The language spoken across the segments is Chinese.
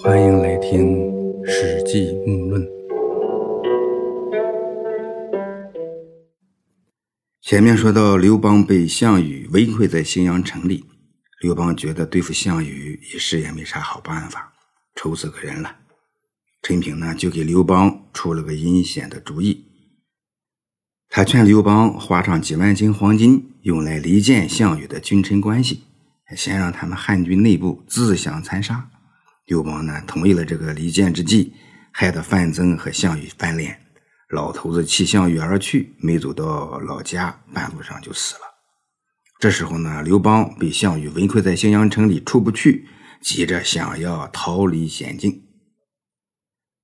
欢迎来听《史记木论》。前面说到，刘邦被项羽围困在荥阳城里，刘邦觉得对付项羽一时也没啥好办法，愁死个人了。陈平呢，就给刘邦出了个阴险的主意。他劝刘邦花上几万斤黄金，用来离间项羽的君臣关系，先让他们汉军内部自相残杀。刘邦呢，同意了这个离间之计，害得范增和项羽翻脸。老头子弃项羽而去，没走到老家，半路上就死了。这时候呢，刘邦被项羽围困在荥阳城里，出不去，急着想要逃离险境。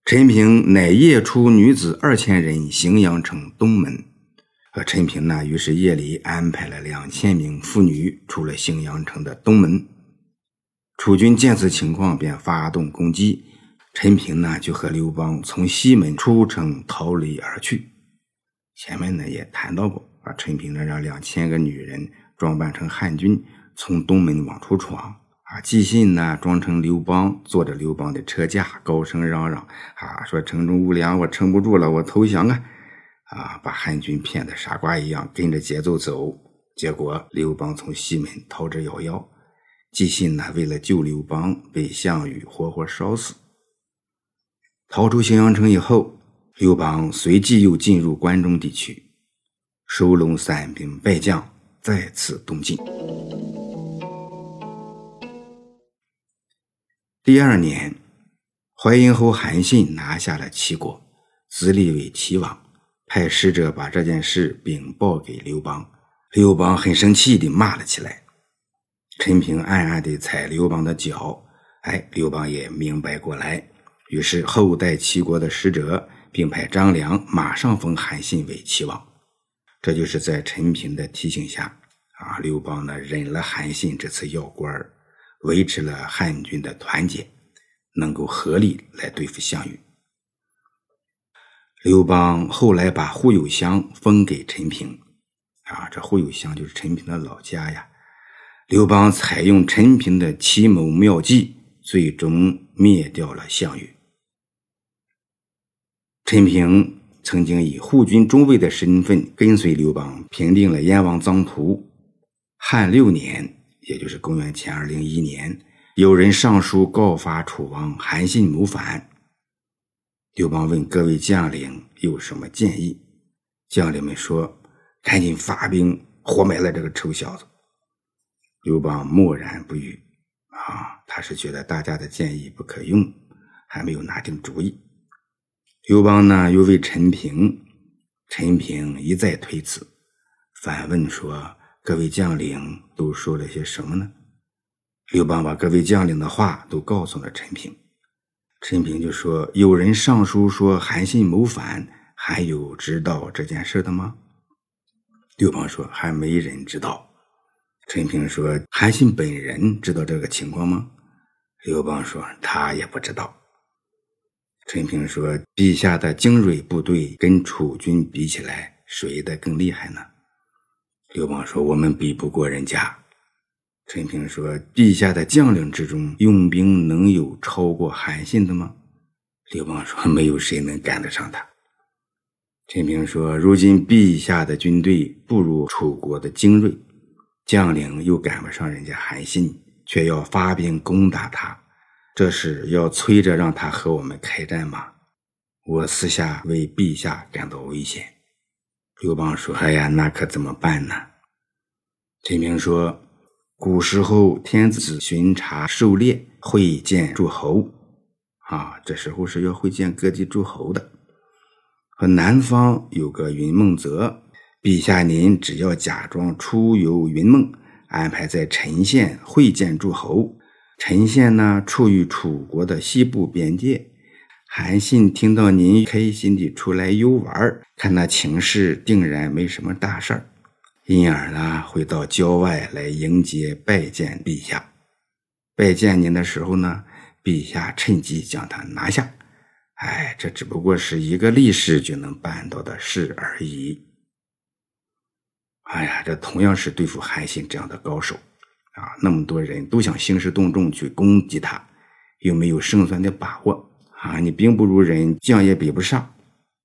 陈平乃夜出女子二千人，荥阳城东门。和陈平呢，于是夜里安排了两千名妇女出了荥阳城的东门。楚军见此情况，便发动攻击。陈平呢，就和刘邦从西门出城逃离而去。前面呢也谈到过，啊，陈平呢让两千个女人装扮成汉军，从东门往出闯。啊，纪信呢装成刘邦，坐着刘邦的车驾，高声嚷嚷，啊，说城中无粮，我撑不住了，我投降啊！啊，把汉军骗得傻瓜一样，跟着节奏走。结果刘邦从西门逃之夭夭。纪信呢，为了救刘邦，被项羽活活烧死。逃出荥阳城以后，刘邦随即又进入关中地区，收拢散兵败将，再次东进。第二年，淮阴侯韩信拿下了齐国，自立为齐王。派使者把这件事禀报给刘邦，刘邦很生气地骂了起来。陈平暗暗地踩刘邦的脚，哎，刘邦也明白过来，于是后代齐国的使者，并派张良马上封韩信为齐王。这就是在陈平的提醒下，啊，刘邦呢忍了韩信这次要官，维持了汉军的团结，能够合力来对付项羽。刘邦后来把户友乡封给陈平，啊，这户友乡就是陈平的老家呀。刘邦采用陈平的奇谋妙计，最终灭掉了项羽。陈平曾经以护军中尉的身份跟随刘邦平定了燕王臧荼。汉六年，也就是公元前二零一年，有人上书告发楚王韩信谋反。刘邦问各位将领有什么建议，将领们说：“赶紧发兵活埋了这个臭小子。”刘邦默然不语。啊，他是觉得大家的建议不可用，还没有拿定主意。刘邦呢，又问陈平，陈平一再推辞，反问说：“各位将领都说了些什么呢？”刘邦把各位将领的话都告诉了陈平。陈平就说：“有人上书说韩信谋反，还有知道这件事的吗？”刘邦说：“还没人知道。”陈平说：“韩信本人知道这个情况吗？”刘邦说：“他也不知道。”陈平说：“陛下的精锐部队跟楚军比起来，谁的更厉害呢？”刘邦说：“我们比不过人家。”陈平说：“陛下的将领之中，用兵能有超过韩信的吗？”刘邦说：“没有谁能赶得上他。”陈平说：“如今陛下的军队不如楚国的精锐，将领又赶不上人家韩信，却要发兵攻打他，这是要催着让他和我们开战吗？我私下为陛下感到危险。”刘邦说：“哎呀，那可怎么办呢？”陈平说。古时候，天子巡查狩猎，会见诸侯，啊，这时候是要会见各地诸侯的。和南方有个云梦泽，陛下您只要假装出游云梦，安排在陈县会见诸侯。陈县呢，处于楚国的西部边界。韩信听到您开心地出来游玩，看那情势定然没什么大事儿。因而呢，会到郊外来迎接拜见陛下。拜见您的时候呢，陛下趁机将他拿下。哎，这只不过是一个力士就能办到的事而已。哎呀，这同样是对付韩信这样的高手啊，那么多人都想兴师动众去攻击他，又没有胜算的把握啊！你兵不如人，将也比不上，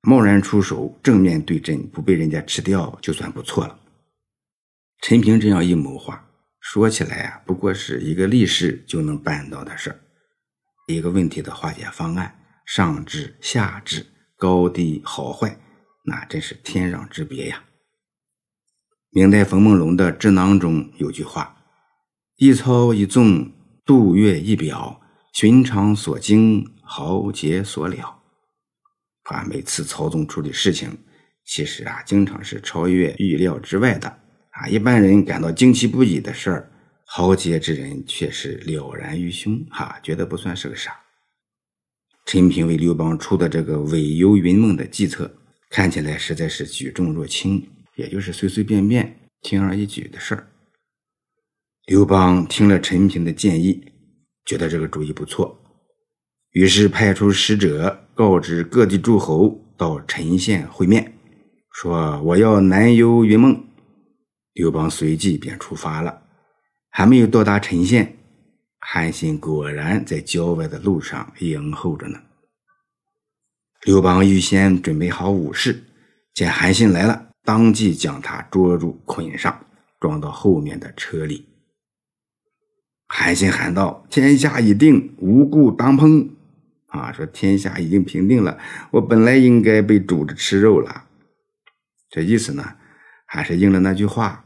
贸然出手，正面对阵，不被人家吃掉，就算不错了。陈平这样一谋划，说起来啊，不过是一个力士就能办到的事儿。一个问题的化解方案，上至下至，高低好坏，那真是天壤之别呀。明代冯梦龙的《智囊》中有句话：“一操一纵，度月一表。”寻常所经，豪杰所了。啊，每次操纵处理事情，其实啊，经常是超越预料之外的。啊，一般人感到惊奇不已的事儿，豪杰之人却是了然于胸，哈，觉得不算是个啥。陈平为刘邦出的这个伪游云梦的计策，看起来实在是举重若轻，也就是随随便便、轻而易举的事儿。刘邦听了陈平的建议。觉得这个主意不错，于是派出使者告知各地诸侯到陈县会面，说我要南游云梦。刘邦随即便出发了，还没有到达陈县，韩信果然在郊外的路上迎候着呢。刘邦预先准备好武士，见韩信来了，当即将他捉住捆上，装到后面的车里。韩信喊道：“天下已定，无故当烹。”啊，说天下已经平定了，我本来应该被煮着吃肉了。这意思呢，还是应了那句话：“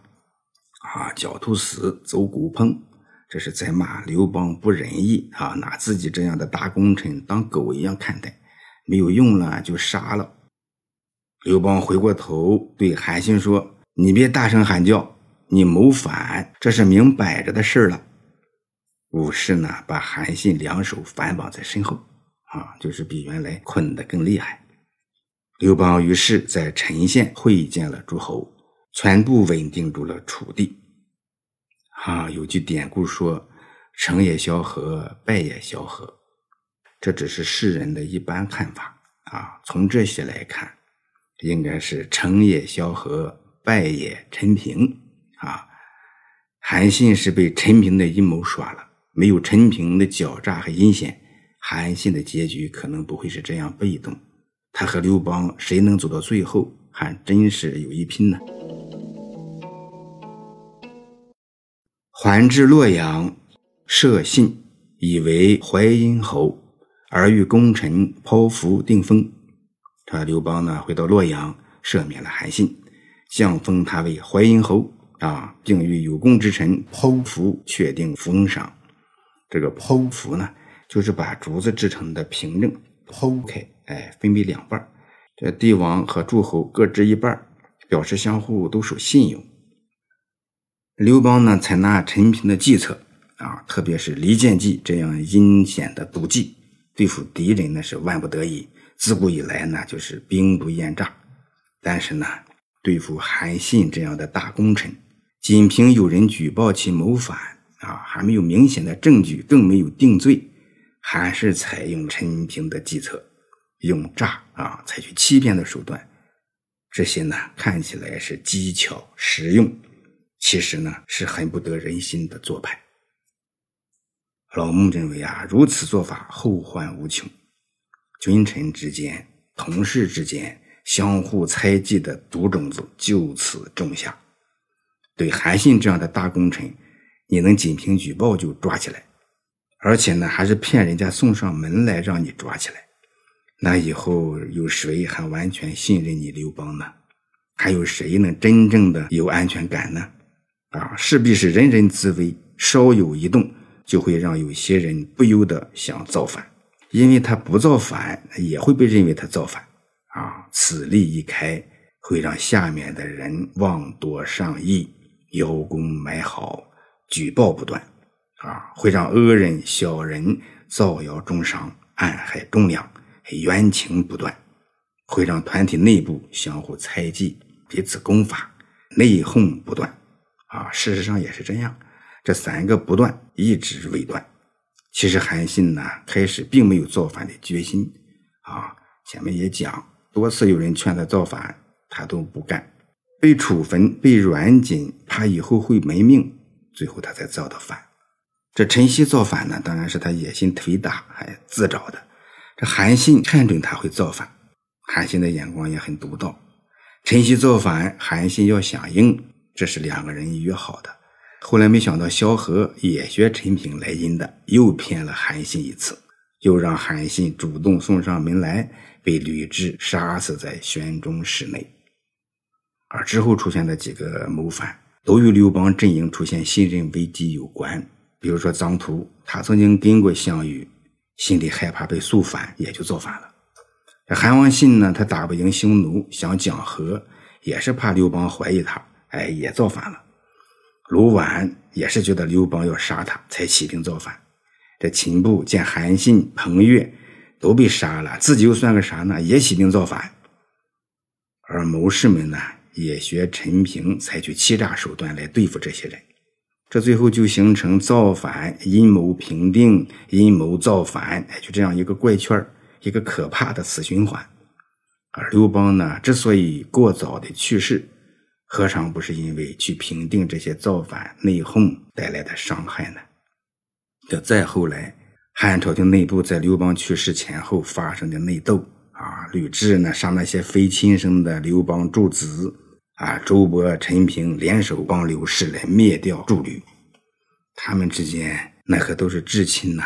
啊，狡兔死，走狗烹。”这是在骂刘邦不仁义啊，拿自己这样的大功臣当狗一样看待，没有用了就杀了。刘邦回过头对韩信说：“你别大声喊叫，你谋反，这是明摆着的事了。”武士呢，把韩信两手反绑在身后，啊，就是比原来捆得更厉害。刘邦于是，在陈县会见了诸侯，全部稳定住了楚地。啊，有句典故说：“成也萧何，败也萧何。”这只是世人的一般看法啊。从这些来看，应该是成也萧何，败也陈平。啊，韩信是被陈平的阴谋耍了。没有陈平的狡诈和阴险，韩信的结局可能不会是这样被动。他和刘邦谁能走到最后，还真是有一拼呢。还至洛阳，设信以为淮阴侯，而欲功臣剖符定封。他刘邦呢，回到洛阳，赦免了韩信，降封他为淮阴侯啊，并与有功之臣剖符确定封赏。这个剖符呢，就是把竹子制成的凭证剖开，哎，分为两半这帝王和诸侯各执一半表示相互都守信用。刘邦呢，采纳陈平的计策啊，特别是离间计这样阴险的毒计，对付敌人那是万不得已。自古以来呢，就是兵不厌诈。但是呢，对付韩信这样的大功臣，仅凭有人举报其谋反。啊，还没有明显的证据，更没有定罪，还是采用陈平的计策，用诈啊，采取欺骗的手段。这些呢，看起来是机巧实用，其实呢，是很不得人心的做派。老孟认为啊，如此做法后患无穷，君臣之间、同事之间相互猜忌的毒种子就此种下。对韩信这样的大功臣。你能仅凭举报就抓起来，而且呢，还是骗人家送上门来让你抓起来，那以后有谁还完全信任你刘邦呢？还有谁能真正的有安全感呢？啊，势必是人人自危，稍有一动就会让有些人不由得想造反，因为他不造反也会被认为他造反啊。此例一开，会让下面的人妄多上意，邀功买好。举报不断，啊，会让恶人、小人造谣中伤、暗害忠良，冤情不断，会让团体内部相互猜忌、彼此攻伐、内讧不断，啊，事实上也是这样。这三个不断一直未断。其实韩信呢，开始并没有造反的决心，啊，前面也讲，多次有人劝他造反，他都不干，被处分、被软禁，怕以后会没命。最后他才造的反，这陈豨造反呢，当然是他野心忒大，还自找的。这韩信看准他会造反，韩信的眼光也很独到。陈豨造反，韩信要响应，这是两个人约好的。后来没想到萧何也学陈平来阴的，又骗了韩信一次，又让韩信主动送上门来，被吕雉杀死在宣中室内。而之后出现的几个谋反，都与刘邦阵营出现信任危机有关。比如说臧荼，他曾经跟过项羽，心里害怕被肃反，也就造反了。韩王信呢，他打不赢匈奴，想讲和，也是怕刘邦怀疑他，哎，也造反了。卢绾也是觉得刘邦要杀他，才起兵造反。这秦布见韩信、彭越都被杀了，自己又算个啥呢？也起兵造反。而谋士们呢，也学陈平，采取欺诈手段来对付这些人。这最后就形成造反、阴谋平定、阴谋造反，哎，就这样一个怪圈一个可怕的死循环。而刘邦呢，之所以过早的去世，何尝不是因为去平定这些造反内讧带来的伤害呢？这再后来，汉朝廷内部在刘邦去世前后发生的内斗啊，吕雉呢杀那些非亲生的刘邦诸子啊，周勃、陈平联手帮刘氏来灭掉诸吕，他们之间那可都是至亲呐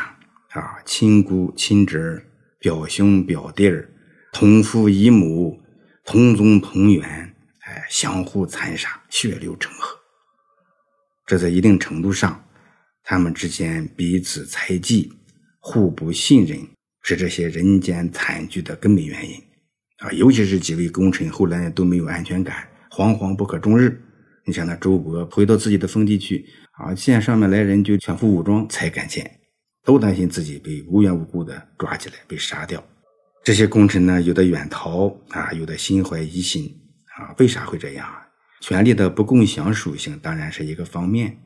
啊，亲姑亲侄表兄表弟儿，同父异母，同宗同源，相互残杀，血流成河。这在一定程度上，他们之间彼此猜忌、互不信任，是这些人间惨剧的根本原因。啊，尤其是几位功臣后来都没有安全感，惶惶不可终日。你像那周勃回到自己的封地去，啊，见上面来人就全副武装才敢见。都担心自己被无缘无故的抓起来被杀掉，这些功臣呢，有的远逃啊，有的心怀疑心啊，为啥会这样？权力的不共享属性当然是一个方面，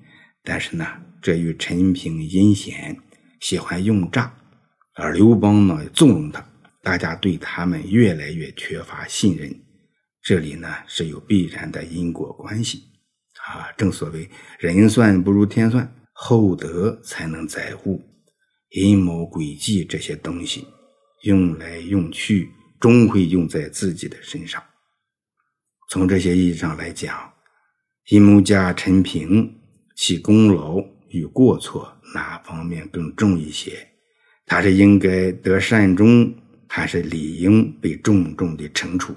但是呢，这与陈平阴险，喜欢用诈，而刘邦呢纵容他，大家对他们越来越缺乏信任，这里呢是有必然的因果关系啊。正所谓人算不如天算，厚德才能载物。阴谋诡计这些东西，用来用去，终会用在自己的身上。从这些意义上来讲，阴谋家陈平，其功劳与过错哪方面更重一些？他是应该得善终，还是理应被重重的惩处？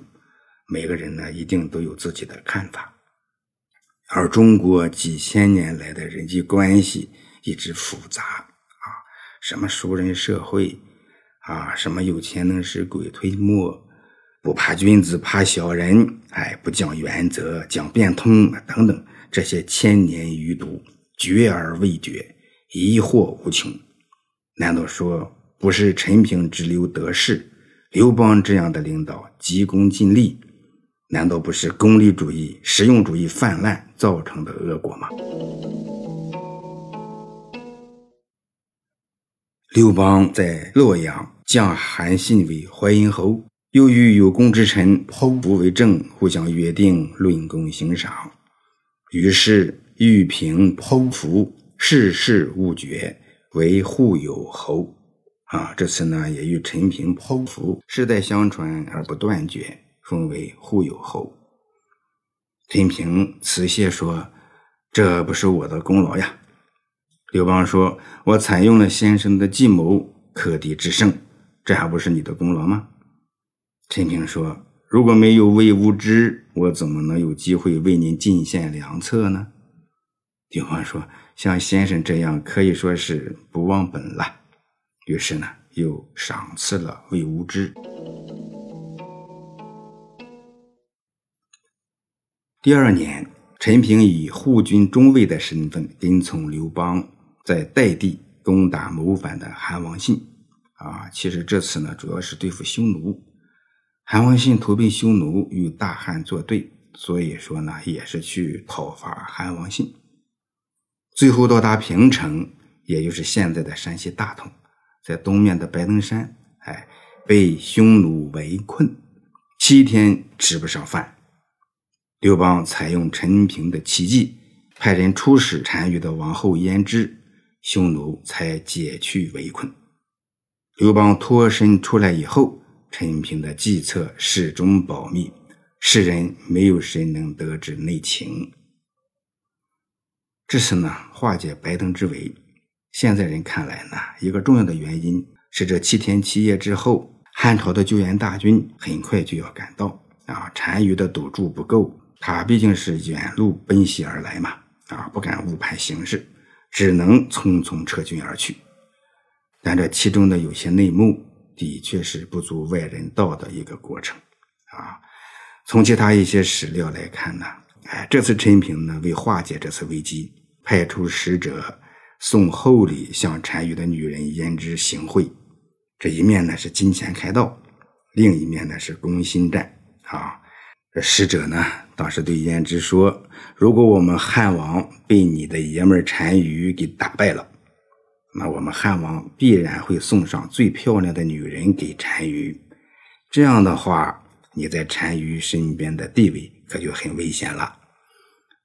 每个人呢，一定都有自己的看法。而中国几千年来的人际关系一直复杂啊。什么熟人社会啊？什么有钱能使鬼推磨？不怕君子，怕小人。哎，不讲原则，讲变通等等，这些千年余毒，绝而未绝，疑惑无穷。难道说不是陈平之流得势，刘邦这样的领导急功近利？难道不是功利主义、实用主义泛滥造成的恶果吗？刘邦在洛阳降韩信为淮阴侯，又与有功之臣剖腹为政，互相约定论功行赏。于是玉平剖腹，世事勿绝，为护有侯。啊，这次呢也与陈平剖腹世代相传而不断绝，封为护有侯。陈平辞谢说：“这不是我的功劳呀。”刘邦说：“我采用了先生的计谋，克敌制胜，这还不是你的功劳吗？”陈平说：“如果没有魏无知，我怎么能有机会为您进献良策呢？”刘邦说：“像先生这样，可以说是不忘本了。”于是呢，又赏赐了魏无知。第二年，陈平以护军中尉的身份跟从刘邦。在代地攻打谋反的韩王信，啊，其实这次呢，主要是对付匈奴。韩王信投奔匈奴，与大汉作对，所以说呢，也是去讨伐韩王信。最后到达平城，也就是现在的山西大同，在东面的白登山，哎，被匈奴围困，七天吃不上饭。刘邦采用陈平的奇计，派人出使单于的王后胭脂。匈奴才解去围困。刘邦脱身出来以后，陈平的计策始终保密，世人没有谁能得知内情。至此呢，化解白登之围。现在人看来呢，一个重要的原因是这七天七夜之后，汉朝的救援大军很快就要赶到啊，单于的赌注不够，他毕竟是远路奔袭而来嘛，啊，不敢误判形势，只能匆匆撤军而去。但这其中的有些内幕，的确是不足外人道的一个过程啊。从其他一些史料来看呢。哎，这次陈平呢，为化解这次危机，派出使者送厚礼向单于的女人胭脂行贿。这一面呢是金钱开道，另一面呢是攻心战。啊，这使者呢当时对胭脂说：“如果我们汉王被你的爷们单于给打败了，那我们汉王必然会送上最漂亮的女人给单于。这样的话，你在单于身边的地位。”可就很危险了，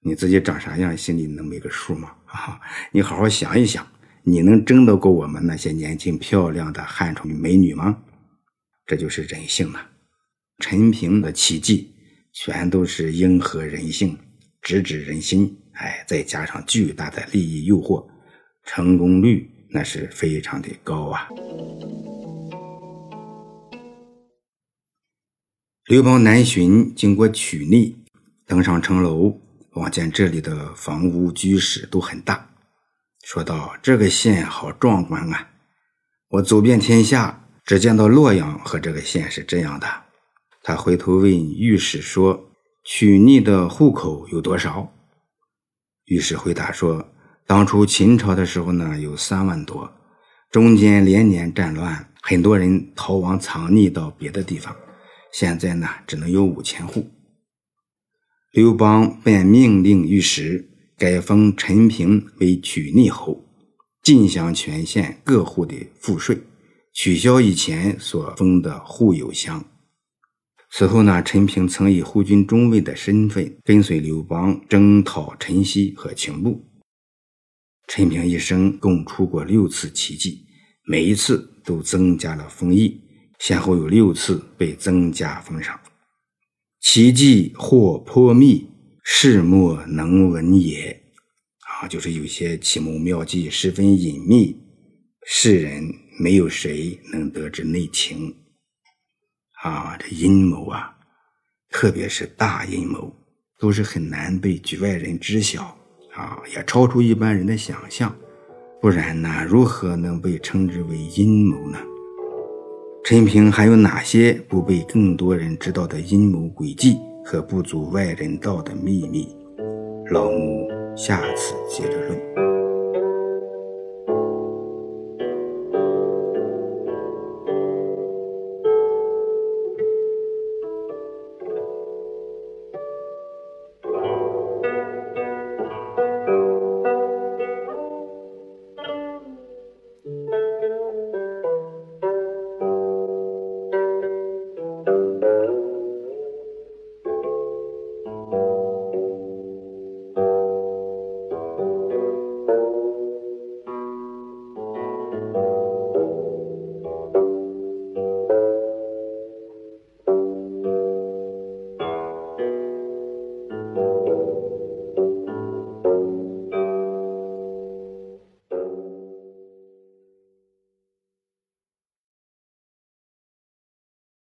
你自己长啥样，心里能没个数吗？啊，你好好想一想，你能争得过我们那些年轻漂亮的汉朝美女吗？这就是人性啊。陈平的奇迹全都是迎合人性，直指人心。哎，再加上巨大的利益诱惑，成功率那是非常的高啊。刘邦南巡，经过曲逆，登上城楼，望见这里的房屋居室都很大，说道：“这个县好壮观啊！我走遍天下，只见到洛阳和这个县是这样的。”他回头问御史说：“曲逆的户口有多少？”御史回答说：“当初秦朝的时候呢，有三万多，中间连年战乱，很多人逃亡藏匿到别的地方。”现在呢，只能有五千户。刘邦便命令御史改封陈平为曲逆侯，尽享全县各户的赋税，取消以前所封的户有乡。此后呢，陈平曾以护军中尉的身份跟随刘邦征讨陈豨和秦部。陈平一生共出过六次奇迹，每一次都增加了封邑。先后有六次被增加封赏，奇迹或颇密，世莫能闻也。啊，就是有些奇谋妙计十分隐秘，世人没有谁能得知内情。啊，这阴谋啊，特别是大阴谋，都是很难被局外人知晓。啊，也超出一般人的想象，不然呢，如何能被称之为阴谋呢？陈平还有哪些不被更多人知道的阴谋诡计和不足外人道的秘密？老木下次接着论。